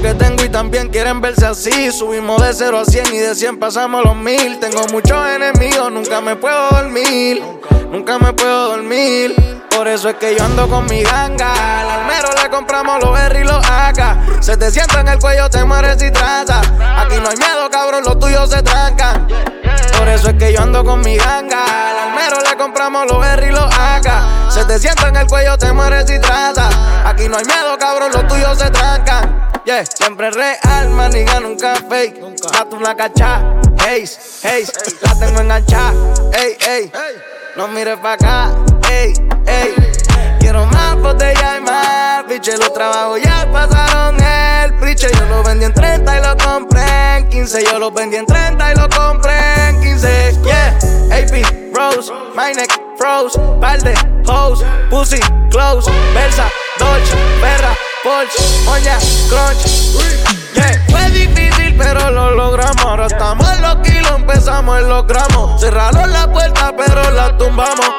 que tengo y también quieren verse así. Subimos de 0 a 100 y de 100 pasamos los mil. Tengo muchos enemigos, nunca me puedo dormir. Nunca me puedo dormir. Por eso es que yo ando con mi ganga. Al almero le compramos los R y los AK. Se te sienta en el cuello, te mueres y traza. Aquí no hay miedo, cabrón, los tuyos se trancan. Por eso es que yo ando con mi ganga. Al almero le compramos los R y los AK. Se te sienta en el cuello, te mueres y traza. Aquí no hay miedo, cabrón, los tuyos se trancan. Yeah, siempre real, maniga, nunca fake. Gato una cacha, hey, hey, la tengo enganchada, ey, ey. No mires pa' acá, ey, ey. Quiero más botella y más, biche, los trabajos ya pasaron el priche. Yo lo vendí en 30 y lo compré en 15. Yo lo vendí en 30 y lo compré en 15. Yeah, AP, Rose, my neck, froze, balde, hose, pussy, close, Versa, Dolce, Perra, Porsche, Moña, Crunch. Yeah, fue difícil, pero lo logramos. Ahora estamos en los kilos, empezamos en los gramos. Cerraron la puerta, pero la tumbamos.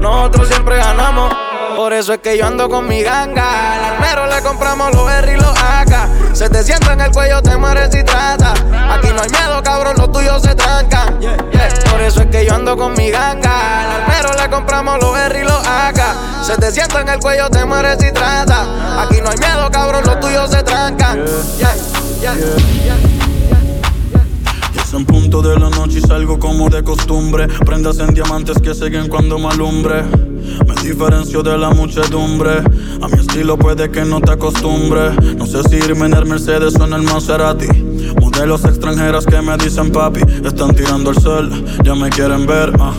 Nosotros siempre ganamos. Por eso es que yo ando con mi ganga. Al almero le compramos los R y los AK. Se te sienta en el cuello, te mueres y trata. Aquí no hay miedo, cabrón, los tuyos se trancan. Por eso es que yo ando con mi ganga. Al almero le compramos los R y los AK. Se te sienta en el cuello, te mueres y trata. Aquí no hay miedo, cabrón, los tuyos salgo como de costumbre. Prendas en diamantes que siguen cuando me alumbre. Me diferencio de la muchedumbre. A mi estilo puede que no te acostumbre. No sé si irme en el Mercedes o en el Maserati. Modelos extranjeras que me dicen papi. Están tirando el sol, ya me quieren ver. ah.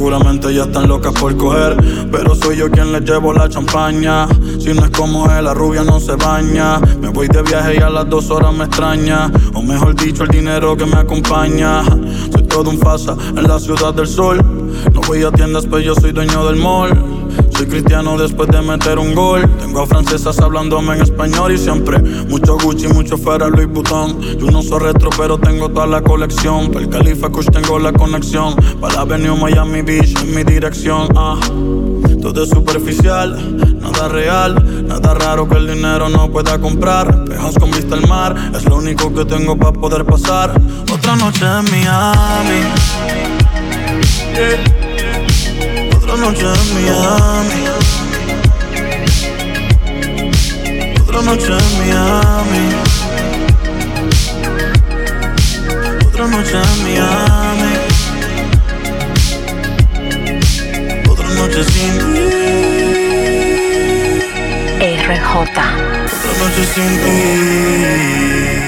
Seguramente ya están locas por coger. Pero soy yo quien les llevo la champaña. Si no es como él, la rubia no se baña. Me voy de viaje y a las dos horas me extraña. O mejor dicho, el dinero que me acompaña. Soy todo un fasa en la ciudad del sol. No voy a tiendas, pero yo soy dueño del mall. Soy cristiano después de meter un gol. Tengo a francesas hablándome en español y siempre mucho Gucci, mucho Ferrari, Louis Vuitton. Yo no soy retro, pero tengo toda la colección. Para el Califa Kush tengo la conexión. Para la Avenue Miami Beach en mi dirección. Ah. Todo es superficial, nada real, nada raro que el dinero no pueda comprar. Espejos con vista al mar, es lo único que tengo para poder pasar. Otra noche en Miami. Otra noche en Miami. Otra noche en Miami. Otra noche en Miami. Otra noche sin ti. RJ. Otra noche sin ti.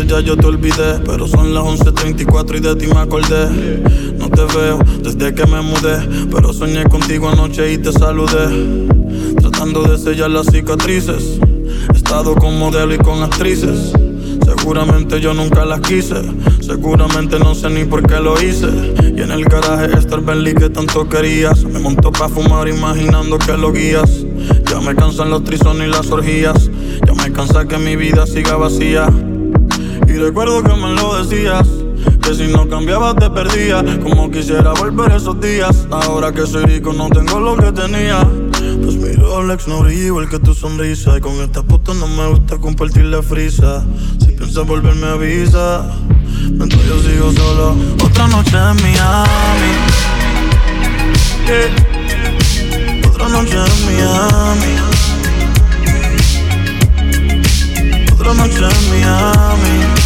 Ya yo te olvidé, pero son las 11.34 y de ti me acordé. No te veo desde que me mudé, pero soñé contigo anoche y te saludé. Tratando de sellar las cicatrices, he estado con modelo y con actrices. Seguramente yo nunca las quise, seguramente no sé ni por qué lo hice. Y en el garaje está el Bentley que tanto querías. Me montó pa' fumar imaginando que lo guías. Ya me cansan los trisones y las orgías. Ya me cansa que mi vida siga vacía. Y recuerdo que me lo decías. Que si no cambiabas te perdía Como quisiera volver esos días. Ahora que soy rico no tengo lo que tenía. Pues mi Rolex no brilla igual que tu sonrisa Y con esta puta no me gusta compartir la frisa. Si piensas volverme avisa Mientras yo sigo solo. Otra noche en Miami. Yeah. Otra noche en Miami. Otra noche en Miami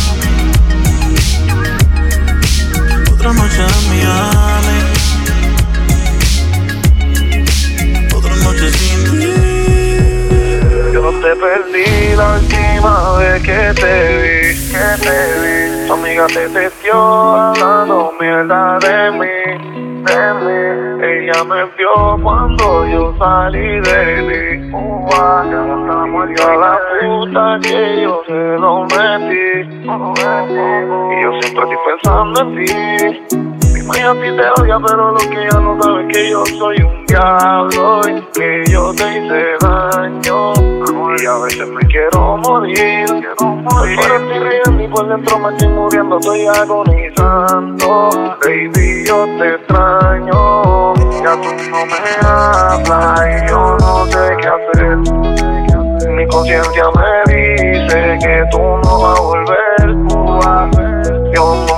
te testió hablando mierda de mí, de mí. Ella me vio cuando yo salí de mí. Uh, ya a la puta que yo se lo metí. Y yo siempre estoy pensando en ti. Mi a ti te odia, pero lo que ella no sabe es que yo soy un diablo y que yo te hice daño. Y a veces me quiero morir, quiero morir. Pero riendo y por dentro me estoy muriendo, estoy agonizando. Baby, yo te extraño. Ya tú no me hablas y yo no sé qué hacer. Mi conciencia me dice que tú no vas a volver. Yo nunca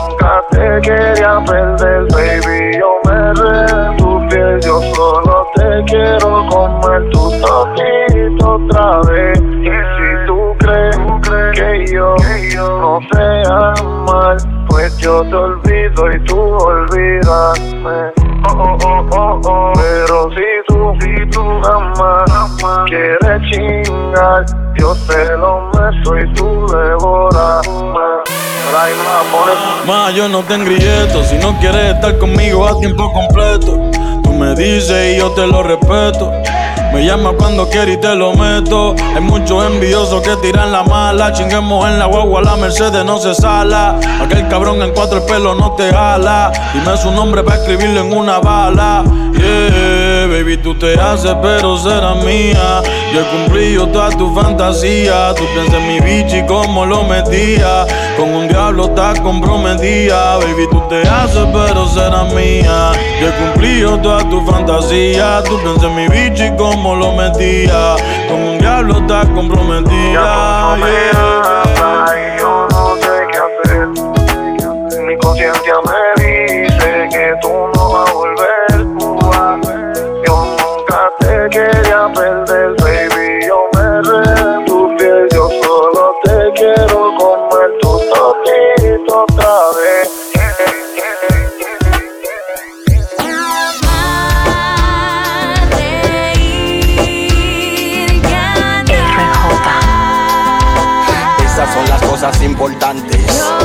quería perder, baby. Yo me re tu piel, yo solo te quiero comer tu totito otra vez. Y si tú crees que yo no sé amar, pues yo te olvido y tú olvídame. Oh, oh, oh, oh, oh. Pero si tú, si tú amas, quieres chingar, yo te lo meto y tú devorame. Ma, yo no te engrilleto. Si no quieres estar conmigo a tiempo completo, tú me dices y yo te lo respeto. Me llama cuando quiere y te lo meto. Hay muchos envidiosos que tiran la mala. Chinguemos en la guagua, la Mercedes no se sala. Aquel cabrón en cuatro el pelo no te jala. Dime su nombre para escribirlo en una bala. Yeah, baby, tú te haces, pero será mía. Yo he cumplido toda tu fantasía. Tú piensas en mi bichi como lo metía. Con un diablo estás comprometida. Baby, tú te haces, pero será mía. Yo he cumplido toda tu fantasía. Tú piensas en mi bichi como lo metía. Con un diablo estás comprometida. Importantes.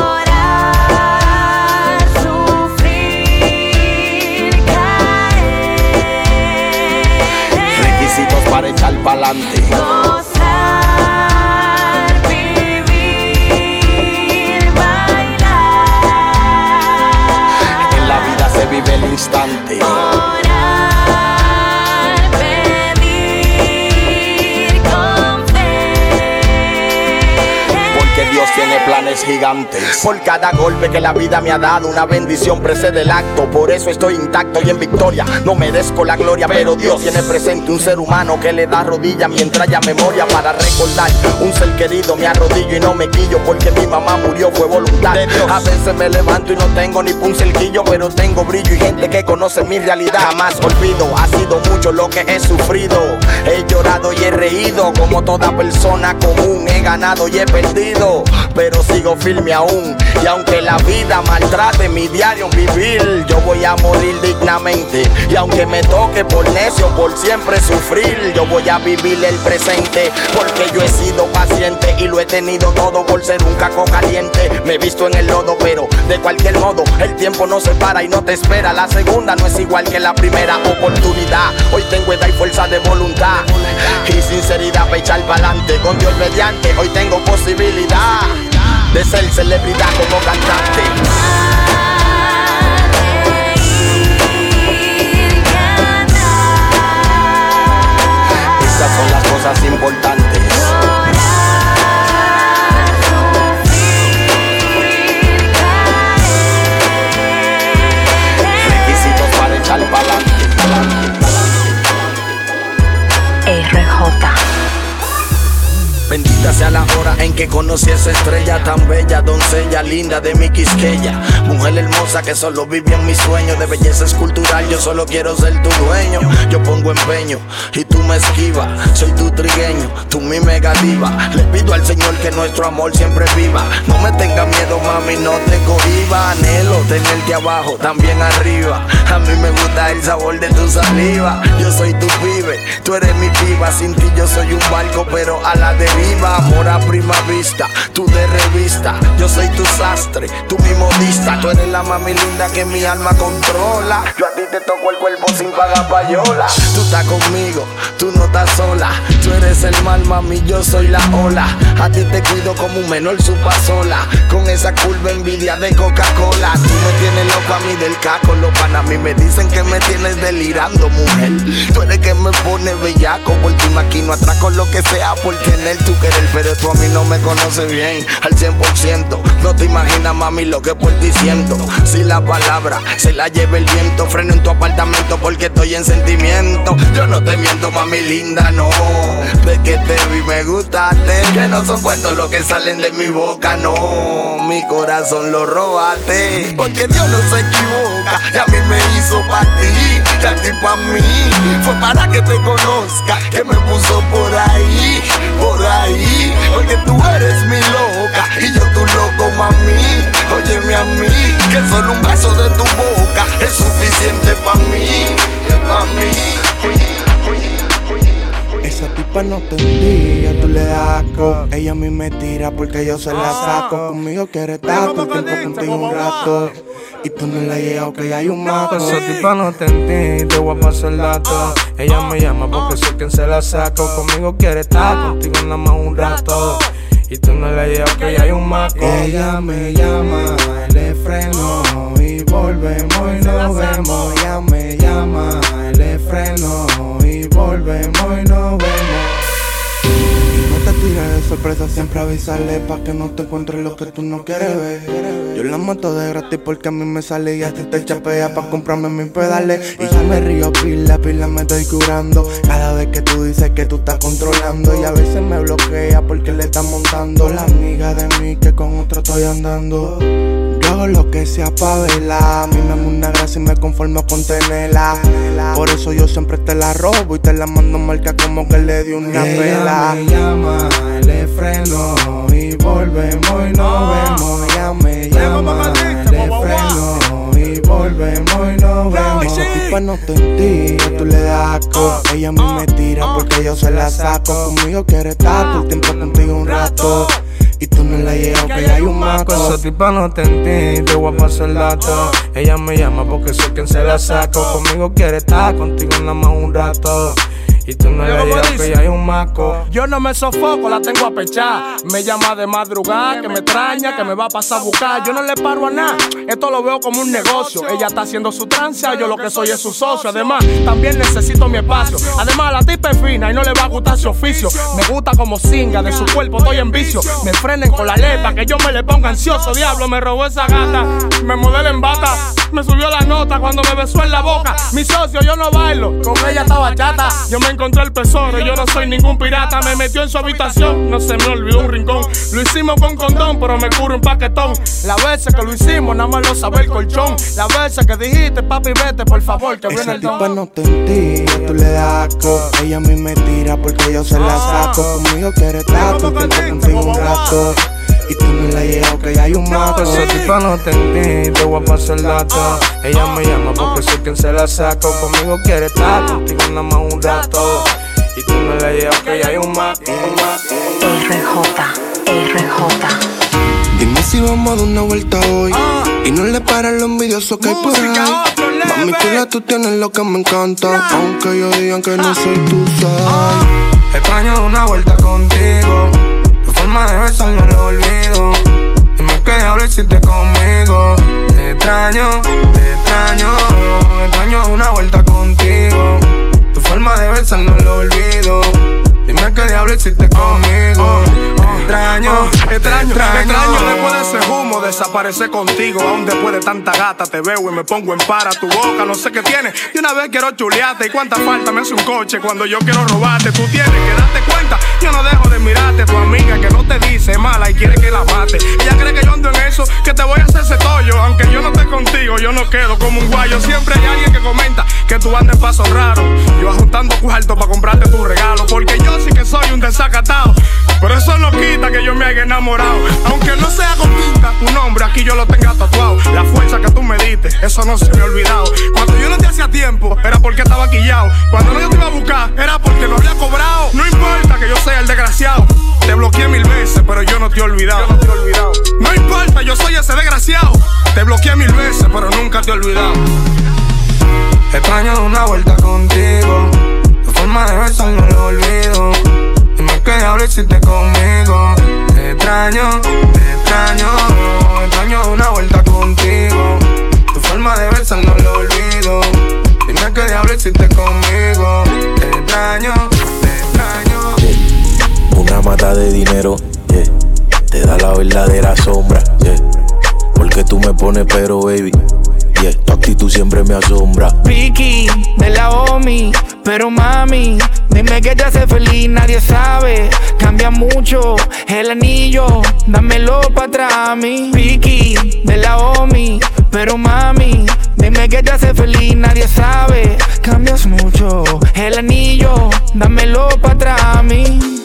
Gigantes. Por cada golpe que la vida me ha dado, una bendición precede el acto. Por eso estoy intacto y en victoria. No merezco la gloria, pero Dios tiene presente un ser humano que le da rodilla mientras haya memoria para recordar. Un ser querido, me arrodillo y no me quillo porque mi mamá murió, fue Dios. A veces me levanto y no tengo ni un cerquillo, pero tengo brillo y gente que conoce mi realidad. Jamás olvido, ha sido mucho lo que he sufrido. He llorado y he reído como toda persona común. He ganado y he perdido, pero sigo firme aún. Y aunque la vida maltrate mi diario vivir, yo voy a morir dignamente. Y aunque me toque por necio, por siempre sufrir, yo voy a vivir el presente. Porque yo he sido paciente y lo he tenido todo por ser un caco caliente. Me he visto en el lodo, pero de cualquier modo, el tiempo no se para y no te espera. La segunda no es igual que la primera oportunidad. Hoy tengo edad y fuerza de voluntad y sinceridad para echar pa'lante. Con Dios mediante, hoy tengo posibilidad de ser celebridad como cantante. Esas son las cosas importantes. Bendita sea la hora en que conocí esa estrella tan bella, doncella linda de mi quisqueya. Mujer hermosa que solo vive en mis sueños de belleza escultural. Yo solo quiero ser tu dueño. Yo pongo empeño me esquivas. Soy tu trigueño, tú mi mega diva. Le pido al Señor que nuestro amor siempre viva. No me tengas miedo, mami, no te cohiba. Anhelo tenerte abajo, también arriba. A mí me gusta el sabor de tu saliva. Yo soy tu pibe, tú eres mi piba. Sin ti yo soy un barco, pero a la deriva. Amor a prima vista, tú de revista. Yo soy tu sastre, tú mi modista. Tú eres la mami linda que mi alma controla. Yo a ti te toco el cuerpo sin pagar payola. Tú estás conmigo, tú tú no estás sola. Tú eres el mal, mami, yo soy la ola. A ti te cuido como un menor supa sola. Con esa curva envidia de Coca-Cola. Tú me tienes loco a mí del caco. Los pan a mí me dicen que me tienes delirando, mujer. Tú eres que me pone bellaco. Por tu maquino atraco lo que sea por tener tu querer. Pero tú a mí no me conoces bien al 100%. No te imaginas, mami, lo que por ti siento. Si la palabra se la lleva el viento, freno en tu apartamento porque estoy en sentimiento. Yo no te miento, mami linda, no. De que te vi me gustaste. Que no son cuentos lo que salen de mi boca, no. Mi corazón lo robaste. Porque Dios no se equivoca. Y a mí me hizo para ti, y a ti para mí. Fue para que te conozca, que me puso por ahí, por ahí. Porque tú eres mi loca y yo tu loco, mami. Óyeme a mí, que solo un beso de tu boca No te envía, tú le das asco. Ella a mí me tira porque yo se la saco. Conmigo quiere estar todo el tiempo contigo un rato. Y tú no le llegas, que hay un maco. Esa tipa no te entiende, te voy a pasar el dato. Ella me llama porque soy quien se la saco. Conmigo quiere estar, contigo nada más un rato. Y tú no le llegas, que hay un maco. Ella me llama, le freno y volvemos y nos vemos. Ella me sorpresa, siempre avisarle pa' que no te encuentres lo que tú no quieres ver. Yo la mato de gratis porque a mí me sale y a ti te chapea pa' comprarme mis pedales. Y yo me río pila, pila me estoy curando. Cada vez que tú dices que tú estás controlando y a veces me bloquea porque le estás montando la amiga de mí que con otro estoy andando. Yo hago lo que sea pa' verla. A mí me da una gracia y me conformo con tenerla. Por eso yo siempre te la robo y te la mando marca como que le di una pela. me llama, freno y volvemos y nos vemos. Ella me llama, le freno y volvemos y nos vemos. Esa tipa no te entiende, tú le das asco. Ella a mí me tira porque yo se la saco. Conmigo quiere estar todo el tiempo contigo un rato. Y tú no le llegas, que hay un maco. Esa tipa no te entiende, te voy a pasar el dato. Ella me llama porque soy quien se la saco. Conmigo quiere estar, contigo nada más un rato. Y tú no le llegas, que ya hay un maco. Yo no me sofoco, la tengo a pechar. Me llama de madrugada, que me extraña, que me va a pasar a buscar. Yo no le paro a nada, esto lo veo como un negocio. Ella está haciendo su tranza, yo lo que soy es su socio. Además, también necesito mi espacio. Además, la tipa es fina y no le va a gustar su oficio. Me gusta como singa, de su cuerpo estoy en vicio. Me frenen con la lepa, que yo me le ponga ansioso. Diablo, me robó esa gata, me modela en bata. Me subió la nota cuando me besó en la boca. Mi socio, yo no bailo, con ella estaba chata. Yo me encontré el tesoro, yo no soy ningún pirata. Me metió en su habitación, no se me olvidó un rincón. Lo hicimos con condón, pero me curo un paquetón. La veces que lo hicimos, nada más lo sabe el colchón. La veces que dijiste, papi, vete, por favor, que viene Esa el tipa don. no te entiende, tú le das asco. Ella a mí me tira porque yo se la saco. Conmigo quiere el contigo un rato. Y tú no le llegas, que hay un maco. Esa tipa no te entiende, te voy a pasar el dato. Ella me llama porque soy quien se la saco. Conmigo quiere estar, contigo nada más un rato. Y tú no le llegas, que ya hay un maco. RJ, RJ. Dime si vamos a dar una vuelta hoy. Y no le paran los envidiosos que hay por ahí. Mami, chula, tú tienes lo que me encanta. Aunque ellos digan que no soy tu side. Extraño de una vuelta contigo. Tu forma de besar no lo olvido. Dime que diablo hiciste conmigo. Te extraño, te extraño. Extraño una vuelta contigo. Tu forma de besar no lo olvido. Dime que diablo hiciste conmigo. Extraño, extraño. extraño desaparecer contigo. Aún después de tanta gata te veo y me pongo en para tu boca. No sé qué tienes. Y una vez quiero chulearte. ¿Y cuánta falta me hace un coche cuando yo quiero robarte? Tú tienes que darte cuenta. Yo no dejo de mirarte. Tu amiga que no te dice mala y quiere que la mate. Ella cree que yo ando en eso, que te voy a hacer ese tollo. Aunque yo no esté contigo, yo no quedo como un guayo. Siempre hay alguien que comenta que tú andas en paso raro. Yo juntando cuarto para comprarte tu regalo. Porque yo sí que soy un desacatado. Pero eso no quita que yo me haya enamorado. Aunque no aquí yo lo tenga tatuado. La fuerza que tú me diste, eso no se me ha olvidado. Cuando yo no te hacía tiempo, era porque estaba quillado. Cuando no yo te iba a buscar, era porque no había cobrado. No importa que yo sea el desgraciado. Te bloqueé mil veces, pero yo no te he olvidado. no, te he olvidado. no importa, yo soy ese desgraciado. Te bloqueé mil veces, pero nunca te he olvidado. Extraño de una vuelta contigo. Tu forma de besar no lo olvido. Dime que diablo hiciste conmigo. Extraño, te extraño. Extraño una vuelta contigo. Tu forma de besar no lo olvido. Dime que diablo hiciste conmigo. Te extraño, te extraño. Una mata de dinero, yeah. Te da la verdadera sombra, yeah. Porque tú me pones pero, baby. Siempre me asombra. Vicky, de la OMI, pero mami, dime que te hace feliz, nadie sabe. Cambia mucho el anillo, dámelo para atrás a mí. Vicky, de la OMI, pero mami, dime que te hace feliz, nadie sabe. Cambias mucho el anillo, dámelo para atrás mí.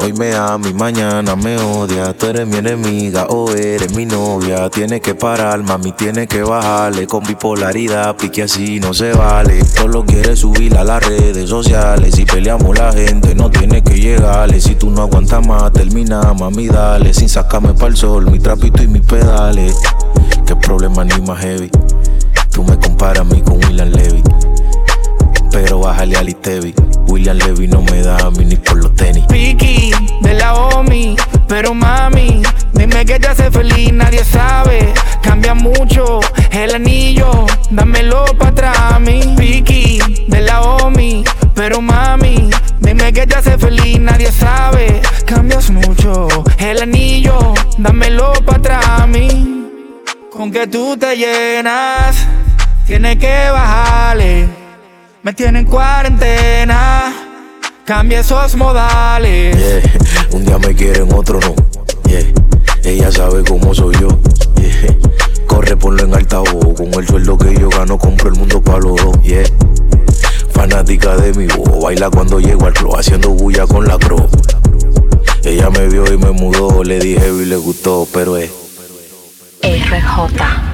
Hoy me ama y mañana me odia. Tú eres mi enemiga o eres mi novia. Tienes que parar, mami, tienes que bajarle. Con bipolaridad, pique así no se vale. Solo quieres subir a las redes sociales. Si peleamos la gente, no tiene que llegarle. Si tú no aguantas más, termina, mami, dale. Sin sacarme pa'l sol, mi trapito y mis pedales. Qué problema ni más heavy. Tú me comparas a mí con William Levy. Pero bájale al Itevi. Levy no me da a mí ni por los tenis. Vicky, de la OMI, pero mami, dime que te hace feliz, nadie sabe. Cambia mucho el anillo, dámelo para atrás a mí. Vicky, de la OMI, pero mami, dime que te hace feliz, nadie sabe. Cambias mucho el anillo, dámelo para atrás a mí. Con que tú te llenas, tienes que bajarle. Me tienen en cuarentena, cambia esos modales. Yeah. Un día me quieren, otro no. Yeah. Ella sabe cómo soy yo. Yeah. Corre, ponlo en altavoz. Con el sueldo que yo gano, compro el mundo para los dos. Yeah. Fanática de mi voz. Baila cuando llego al club, haciendo bulla con la crow. Ella me vio y me mudó. Le dije y le gustó, pero es. RJ.